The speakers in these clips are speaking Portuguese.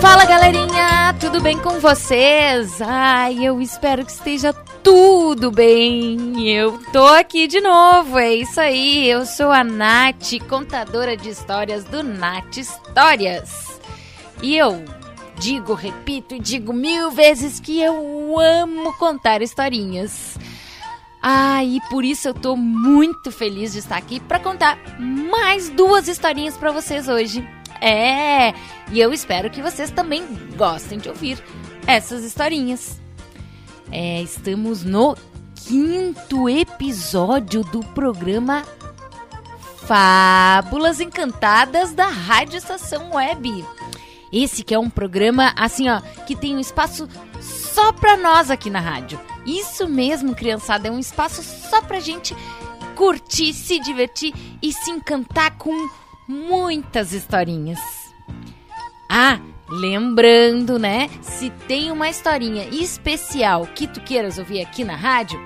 Fala galerinha, tudo bem com vocês? Ai, eu espero que esteja tudo bem. Eu tô aqui de novo, é isso aí. Eu sou a Nath, contadora de histórias do Nath Histórias. E eu digo, repito e digo mil vezes que eu amo contar historinhas. Ah, e por isso eu tô muito feliz de estar aqui para contar mais duas historinhas para vocês hoje. É, e eu espero que vocês também gostem de ouvir essas historinhas. É, estamos no quinto episódio do programa Fábulas Encantadas da Rádio Estação Web. Esse que é um programa assim, ó, que tem um espaço só para nós aqui na rádio. Isso mesmo, criançada, é um espaço só pra gente curtir, se divertir e se encantar com muitas historinhas. Ah, lembrando, né? Se tem uma historinha especial que tu queiras ouvir aqui na rádio,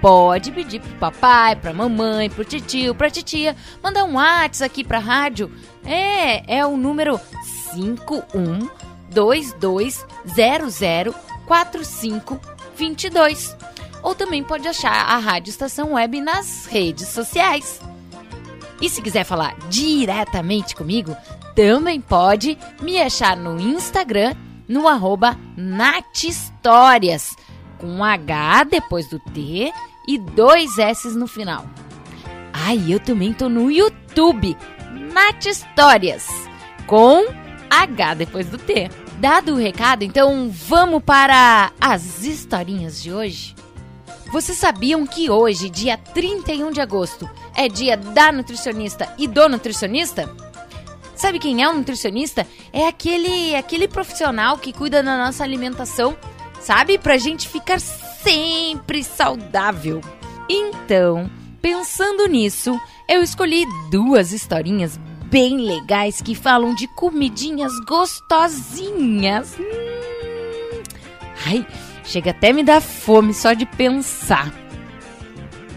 pode pedir pro papai, pra mamãe, pro tio, pra titia, mandar um WhatsApp aqui pra rádio. É, é o número 5122004522. Ou também pode achar a Rádio Estação Web nas redes sociais. E se quiser falar diretamente comigo, também pode me achar no Instagram, no arroba Natistórias, com H depois do T e dois S no final. Ah, e eu também tô no YouTube, Natistórias, com H depois do T. Dado o recado, então vamos para as historinhas de hoje? Vocês sabiam que hoje, dia 31 de agosto, é dia da nutricionista e do nutricionista? Sabe quem é o nutricionista? É aquele, aquele profissional que cuida da nossa alimentação, sabe? Pra gente ficar sempre saudável. Então, pensando nisso, eu escolhi duas historinhas bem legais que falam de comidinhas gostosinhas. Hum. Ai, chega até me dar fome só de pensar.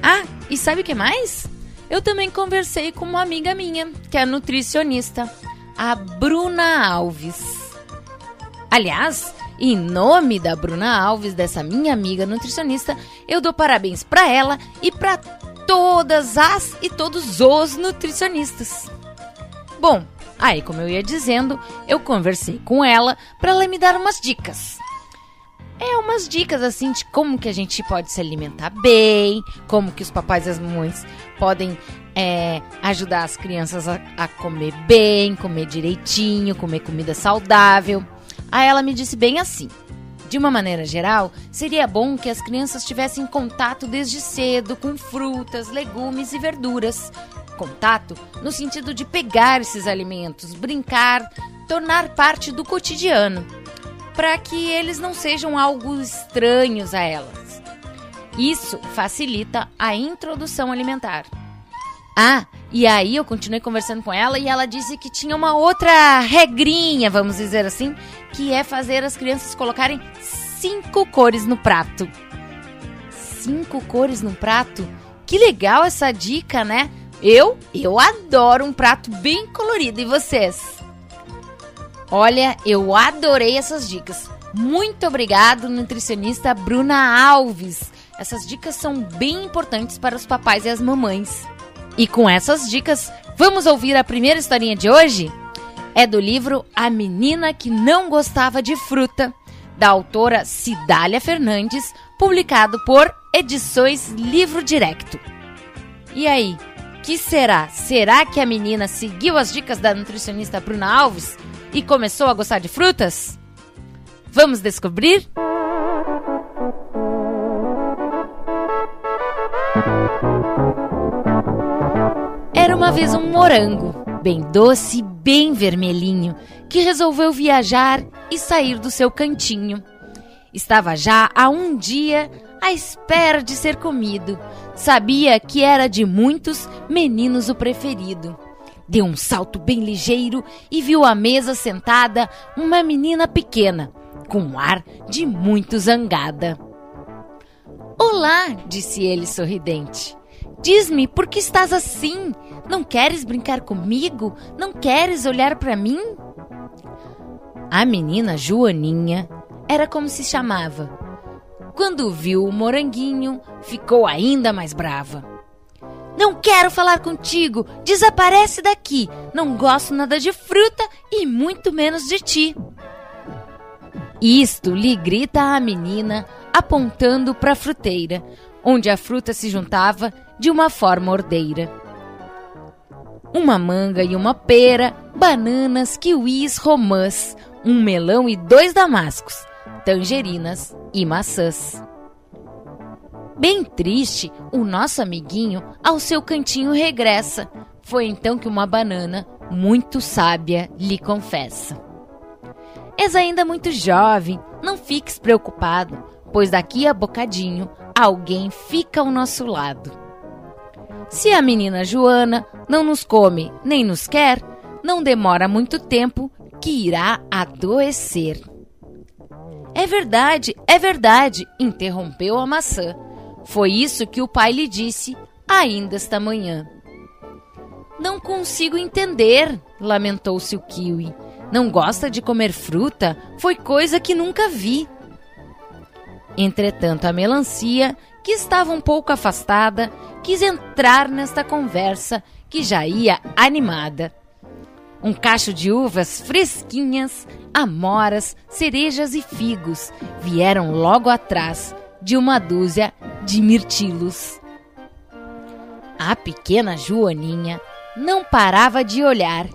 Ah, e sabe o que mais? Eu também conversei com uma amiga minha, que é nutricionista, a Bruna Alves. Aliás, em nome da Bruna Alves, dessa minha amiga nutricionista, eu dou parabéns para ela e para todas as e todos os nutricionistas. Bom, aí como eu ia dizendo, eu conversei com ela para ela me dar umas dicas. É umas dicas assim de como que a gente pode se alimentar bem, como que os papais e as mamães podem é, ajudar as crianças a, a comer bem, comer direitinho, comer comida saudável. Aí ela me disse bem assim: de uma maneira geral, seria bom que as crianças tivessem contato desde cedo com frutas, legumes e verduras. Contato no sentido de pegar esses alimentos, brincar, tornar parte do cotidiano para que eles não sejam algo estranhos a elas. Isso facilita a introdução alimentar. Ah, e aí eu continuei conversando com ela e ela disse que tinha uma outra regrinha, vamos dizer assim, que é fazer as crianças colocarem cinco cores no prato. Cinco cores no prato? Que legal essa dica, né? Eu, eu adoro um prato bem colorido e vocês? Olha, eu adorei essas dicas. Muito obrigado, nutricionista Bruna Alves. Essas dicas são bem importantes para os papais e as mamães. E com essas dicas, vamos ouvir a primeira historinha de hoje? É do livro A Menina que Não Gostava de Fruta, da autora Cidália Fernandes, publicado por Edições Livro Direto. E aí, que será? Será que a menina seguiu as dicas da nutricionista Bruna Alves? E começou a gostar de frutas? Vamos descobrir? Era uma vez um morango, bem doce, bem vermelhinho que resolveu viajar e sair do seu cantinho. Estava já há um dia à espera de ser comido. Sabia que era de muitos meninos o preferido. Deu um salto bem ligeiro e viu à mesa sentada uma menina pequena, com um ar de muito zangada. Olá, disse ele sorridente. Diz-me por que estás assim? Não queres brincar comigo? Não queres olhar para mim? A menina Joaninha era como se chamava. Quando viu o moranguinho, ficou ainda mais brava. Não quero falar contigo! Desaparece daqui! Não gosto nada de fruta e muito menos de ti! Isto lhe grita a menina, apontando para a fruteira, onde a fruta se juntava de uma forma ordeira. Uma manga e uma pera, bananas, kiwis, romãs, um melão e dois damascos, tangerinas e maçãs. Bem triste, o nosso amiguinho ao seu cantinho regressa. Foi então que uma banana, muito sábia, lhe confessa: És ainda muito jovem, não fiques preocupado, pois daqui a bocadinho alguém fica ao nosso lado. Se a menina Joana não nos come nem nos quer, não demora muito tempo que irá adoecer. É verdade, é verdade, interrompeu a maçã. Foi isso que o pai lhe disse ainda esta manhã. Não consigo entender, lamentou-se o kiwi. Não gosta de comer fruta? Foi coisa que nunca vi. Entretanto, a melancia, que estava um pouco afastada, quis entrar nesta conversa que já ia animada. Um cacho de uvas fresquinhas, amoras, cerejas e figos vieram logo atrás de uma dúzia de mirtilos. A pequena Joaninha não parava de olhar.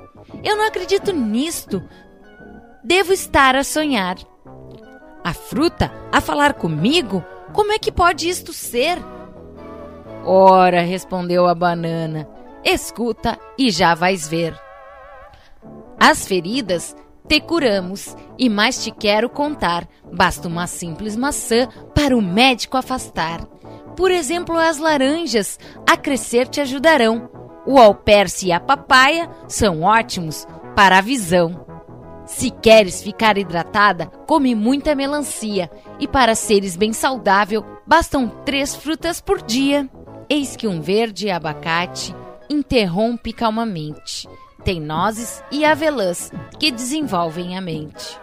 Eu não acredito nisto. Devo estar a sonhar. A fruta a falar comigo? Como é que pode isto ser? Ora, respondeu a banana, escuta e já vais ver. As feridas te curamos e mais te quero contar. Basta uma simples maçã para o médico afastar. Por exemplo, as laranjas a crescer te ajudarão. O alperce e a papaya são ótimos para a visão. Se queres ficar hidratada, come muita melancia. E para seres bem saudável, bastam três frutas por dia. Eis que um verde abacate interrompe calmamente. Tem nozes e avelãs que desenvolvem a mente.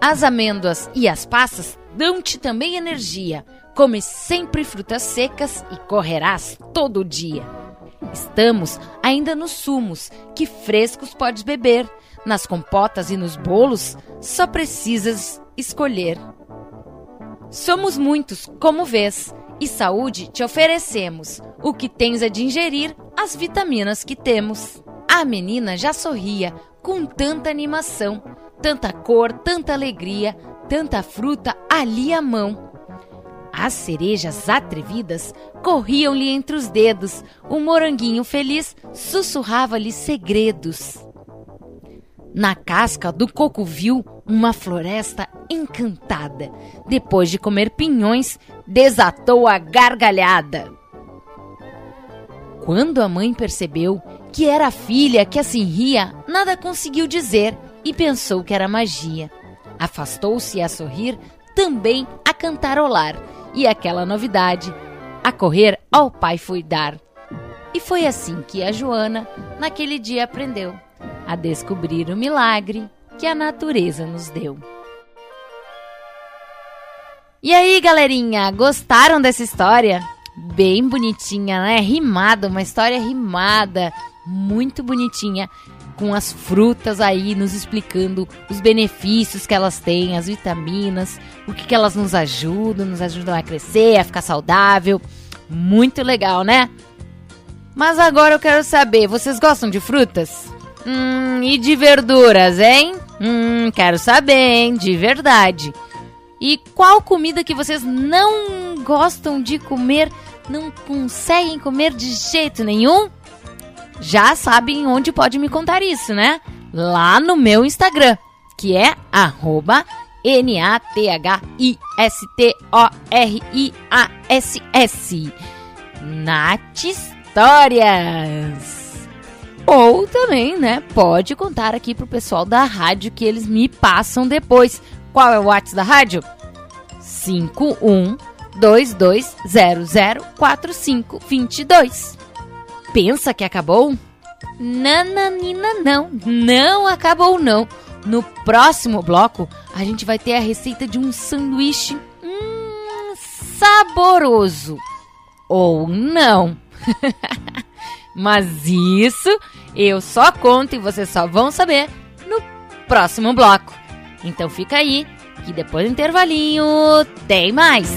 As amêndoas e as passas dão-te também energia. Come sempre frutas secas e correrás todo dia. Estamos ainda nos sumos, que frescos podes beber. Nas compotas e nos bolos, só precisas escolher. Somos muitos, como vês, e saúde te oferecemos. O que tens é de ingerir as vitaminas que temos. A menina já sorria com tanta animação, tanta cor, tanta alegria, tanta fruta ali à mão. As cerejas atrevidas corriam-lhe entre os dedos, o moranguinho feliz sussurrava-lhe segredos. Na casca do coco viu uma floresta encantada. Depois de comer pinhões, desatou a gargalhada. Quando a mãe percebeu que era a filha que assim ria, nada conseguiu dizer e pensou que era magia. Afastou-se a sorrir, também a cantarolar, e aquela novidade, a correr ao pai foi dar. E foi assim que a Joana, naquele dia, aprendeu a descobrir o milagre que a natureza nos deu. E aí, galerinha, gostaram dessa história? Bem bonitinha, né? Rimada, uma história rimada, muito bonitinha, com as frutas aí nos explicando os benefícios que elas têm, as vitaminas, o que, que elas nos ajudam, nos ajudam a crescer, a ficar saudável. Muito legal, né? Mas agora eu quero saber, vocês gostam de frutas? Hum, e de verduras, hein? Hum, quero saber, hein? De verdade. E qual comida que vocês não gostam de comer, não conseguem comer de jeito nenhum? Já sabem onde pode me contar isso, né? lá no meu Instagram, que é arroba N-A-T-H-I-S-T-O-R-I-A-S-S. Nath Histórias. Ou também, né, pode contar aqui pro pessoal da rádio que eles me passam depois. Qual é o WhatsApp da rádio? 5122004522. Pensa que acabou? Nananina não, não acabou não. No próximo bloco, a gente vai ter a receita de um sanduíche hum, saboroso. Ou não. Mas isso eu só conto e vocês só vão saber no próximo bloco. Então fica aí, que depois do intervalinho tem mais.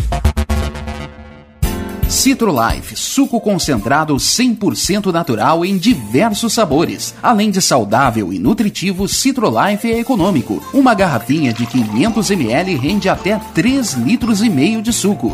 Citrolife, suco concentrado 100% natural em diversos sabores. Além de saudável e nutritivo, Citrolife é econômico. Uma garrafinha de 500 ml rende até 3 litros e meio de suco.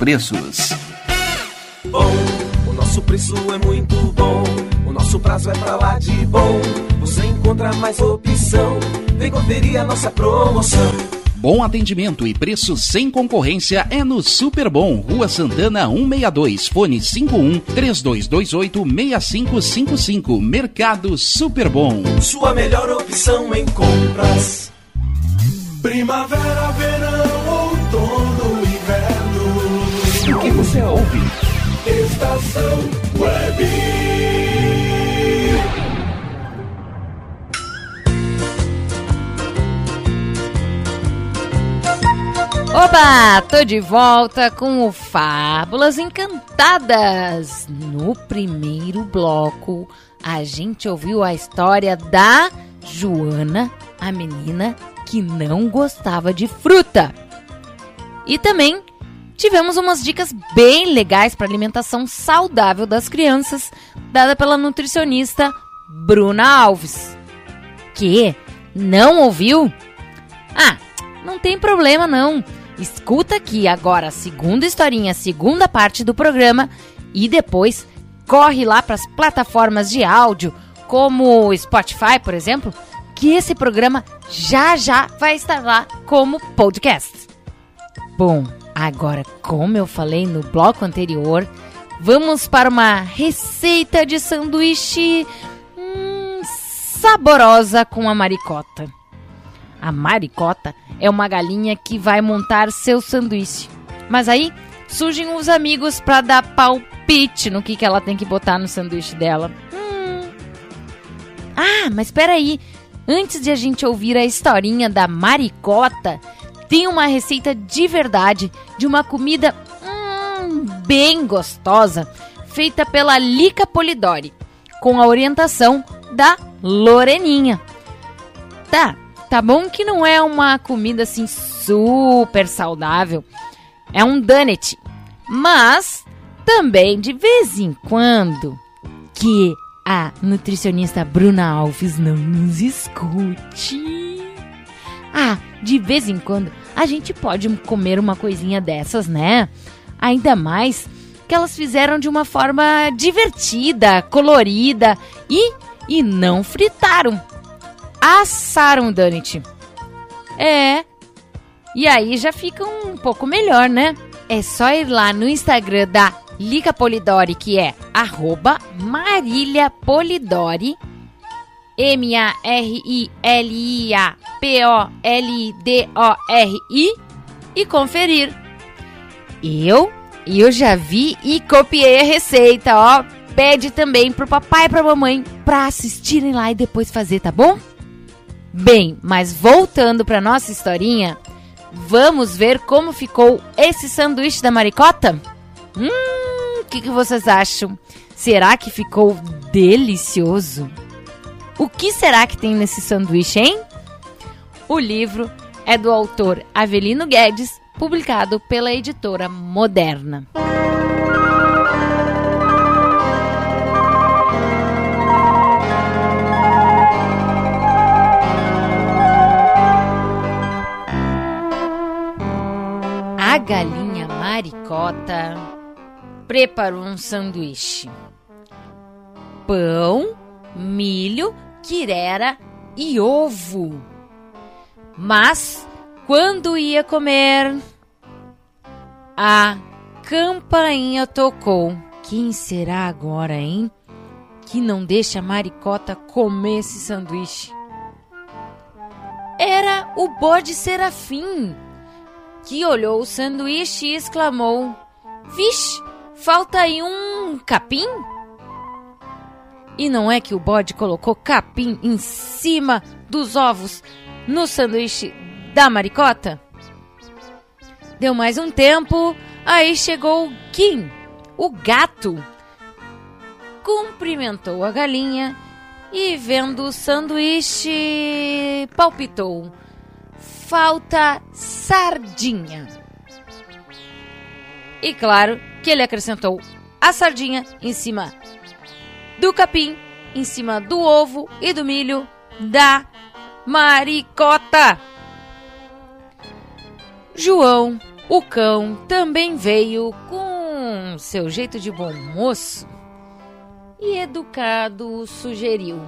preços. Bom, o nosso preço é muito bom. O nosso prazo é pra lá de bom. Você encontra mais opção. Vem conferir a nossa promoção. Bom atendimento e preço sem concorrência é no Super Bom, Rua Santana 162, fone 51 3228 6555. Mercado Super Bom. Sua melhor opção em compras. Primavera, verão, você ouve? Estação Web. Oba! Tô de volta com o Fábulas Encantadas. No primeiro bloco, a gente ouviu a história da Joana, a menina que não gostava de fruta. E também tivemos umas dicas bem legais para alimentação saudável das crianças, dada pela nutricionista Bruna Alves. Que não ouviu? Ah, não tem problema não. Escuta aqui agora a segunda historinha, a segunda parte do programa e depois corre lá para as plataformas de áudio, como o Spotify, por exemplo, que esse programa já já vai estar lá como podcast. Bom, agora, como eu falei no bloco anterior, vamos para uma receita de sanduíche hum, saborosa com a maricota. A maricota é uma galinha que vai montar seu sanduíche. Mas aí surgem os amigos para dar palpite no que, que ela tem que botar no sanduíche dela. Hum. Ah, mas espera aí. Antes de a gente ouvir a historinha da maricota, tem uma receita de verdade de uma comida hum, bem gostosa, feita pela Lica Polidori, com a orientação da Loreninha. Tá, Tá bom que não é uma comida assim super saudável. É um donut. Mas também de vez em quando que a nutricionista Bruna Alves não nos escute. Ah, de vez em quando a gente pode comer uma coisinha dessas, né? Ainda mais que elas fizeram de uma forma divertida, colorida e, e não fritaram assaram o donut. É. E aí já fica um pouco melhor, né? É só ir lá no Instagram da Lica Polidori, que é arroba Polidori, M-A-R-I-L-I-A-P-O-L-I-D-O-R-I, e conferir. Eu, eu já vi e copiei a receita, ó. Pede também pro papai e pra mamãe pra assistirem lá e depois fazer, tá bom? Bem, mas voltando para nossa historinha, vamos ver como ficou esse sanduíche da maricota? Hum, o que, que vocês acham? Será que ficou delicioso? O que será que tem nesse sanduíche, hein? O livro é do autor Avelino Guedes, publicado pela editora Moderna. A galinha maricota preparou um sanduíche. Pão, milho, quirera e ovo. Mas quando ia comer, a campainha tocou. Quem será agora, hein? Que não deixa a maricota comer esse sanduíche. Era o bode serafim que olhou o sanduíche e exclamou: Vixe, falta aí um capim? E não é que o bode colocou capim em cima dos ovos no sanduíche da maricota? Deu mais um tempo, aí chegou o Kim, o gato. Cumprimentou a galinha e, vendo o sanduíche, palpitou falta sardinha. E claro que ele acrescentou a sardinha em cima do capim, em cima do ovo e do milho da maricota. João, o cão, também veio com seu jeito de bom moço e educado sugeriu: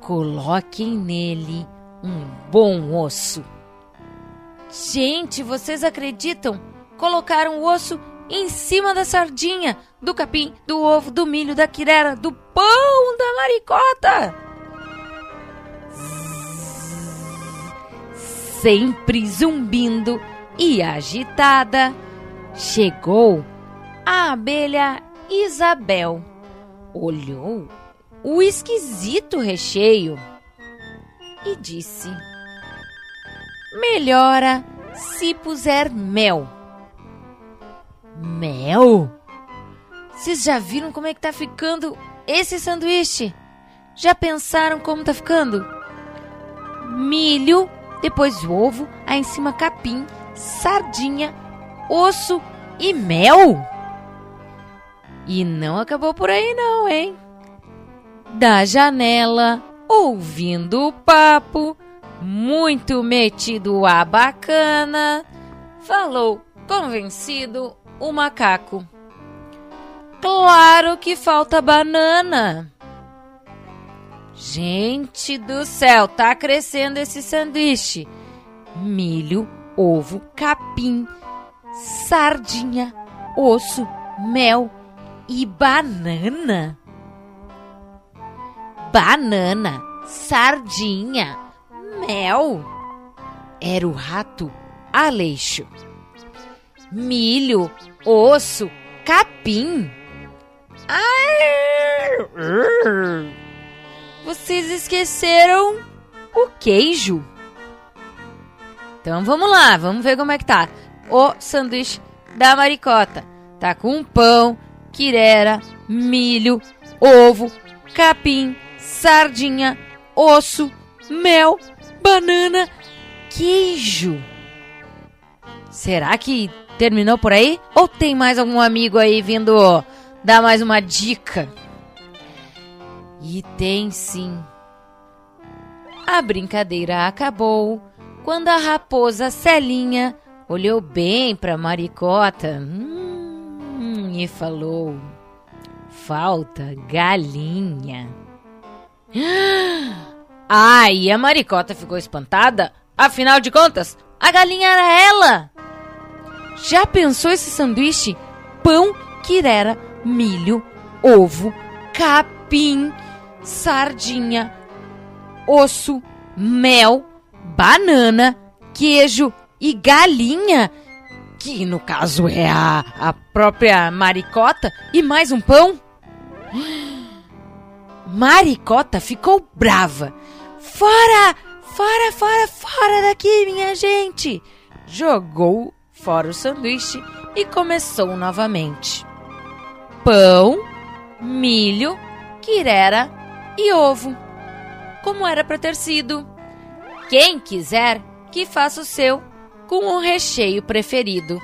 coloquem nele um bom osso. Gente, vocês acreditam? Colocaram o osso em cima da sardinha, do capim, do ovo, do milho, da quirera, do pão da maricota. Sempre zumbindo e agitada, chegou a abelha Isabel. Olhou o esquisito recheio e disse: Melhora se puser mel? Mel? Vocês já viram como é que tá ficando esse sanduíche? Já pensaram como tá ficando? Milho, depois ovo, aí em cima capim, sardinha, osso e mel? E não acabou por aí não, hein? Da janela, ouvindo o papo, muito metido a bacana, falou convencido o macaco. Claro que falta banana. Gente do céu, tá crescendo esse sanduíche. Milho, ovo, capim, sardinha, osso, mel e banana. Banana, sardinha, mel. Era o rato Aleixo. Milho, osso, capim. Ai, vocês esqueceram o queijo. Então vamos lá, vamos ver como é que tá. O sanduíche da maricota. Tá com pão, quirera, milho, ovo, capim, sardinha, osso, mel, banana, queijo. Será que terminou por aí? Ou tem mais algum amigo aí vindo dar mais uma dica? E tem sim. A brincadeira acabou quando a raposa Celinha olhou bem para Maricota hum, e falou: Falta galinha. Ai, a Maricota ficou espantada. Afinal de contas, a galinha era ela. Já pensou esse sanduíche? Pão, quirera, milho, ovo, capim, sardinha, osso, mel, banana, queijo e galinha, que no caso é a, a própria maricota, e mais um pão? Maricota ficou brava. Fora! Fora, fora, fora daqui, minha gente! Jogou fora o sanduíche e começou novamente. Pão, milho, quirera e ovo. Como era para ter sido. Quem quiser, que faça o seu com o recheio preferido.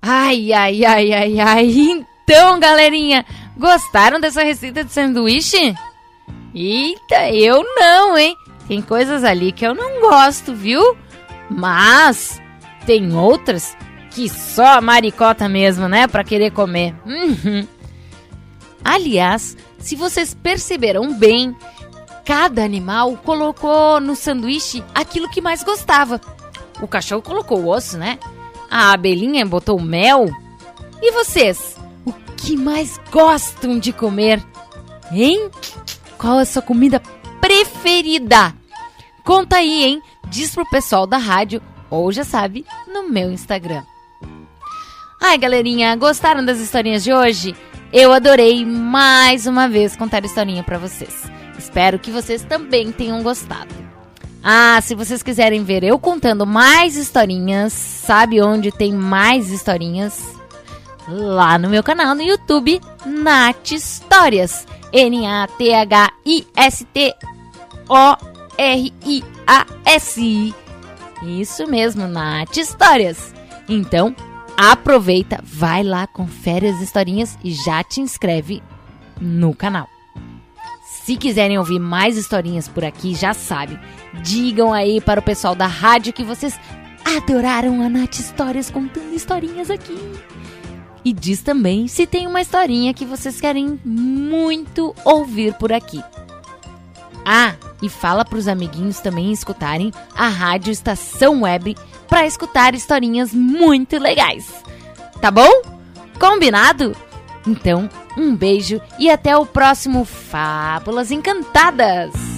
Ai, ai, ai, ai, ai. Então, galerinha, gostaram dessa receita de sanduíche? Eita, eu não, hein? Tem coisas ali que eu não gosto, viu? Mas tem outras que só a maricota mesmo, né? Pra querer comer. Uhum. Aliás, se vocês perceberam bem, cada animal colocou no sanduíche aquilo que mais gostava. O cachorro colocou o osso, né? A abelhinha botou mel. E vocês? O que mais gostam de comer? Hein? Qual é a sua comida preferida? Conta aí, hein? Diz pro pessoal da rádio ou já sabe, no meu Instagram. Ai, galerinha, gostaram das historinhas de hoje? Eu adorei mais uma vez contar historinha para vocês. Espero que vocês também tenham gostado. Ah, se vocês quiserem ver eu contando mais historinhas, sabe onde tem mais historinhas? Lá no meu canal no YouTube, Nath Histórias. N-A-T-H-I-S-T-O-R-I-A-S. Isso mesmo, Nath Histórias. Então, aproveita, vai lá, confere as historinhas e já te inscreve no canal. Se quiserem ouvir mais historinhas por aqui, já sabe. Digam aí para o pessoal da rádio que vocês adoraram a Nath Histórias contando historinhas aqui. E diz também se tem uma historinha que vocês querem muito ouvir por aqui. Ah, e fala para os amiguinhos também escutarem a Rádio Estação Web para escutar historinhas muito legais. Tá bom? Combinado? Então, um beijo e até o próximo Fábulas Encantadas!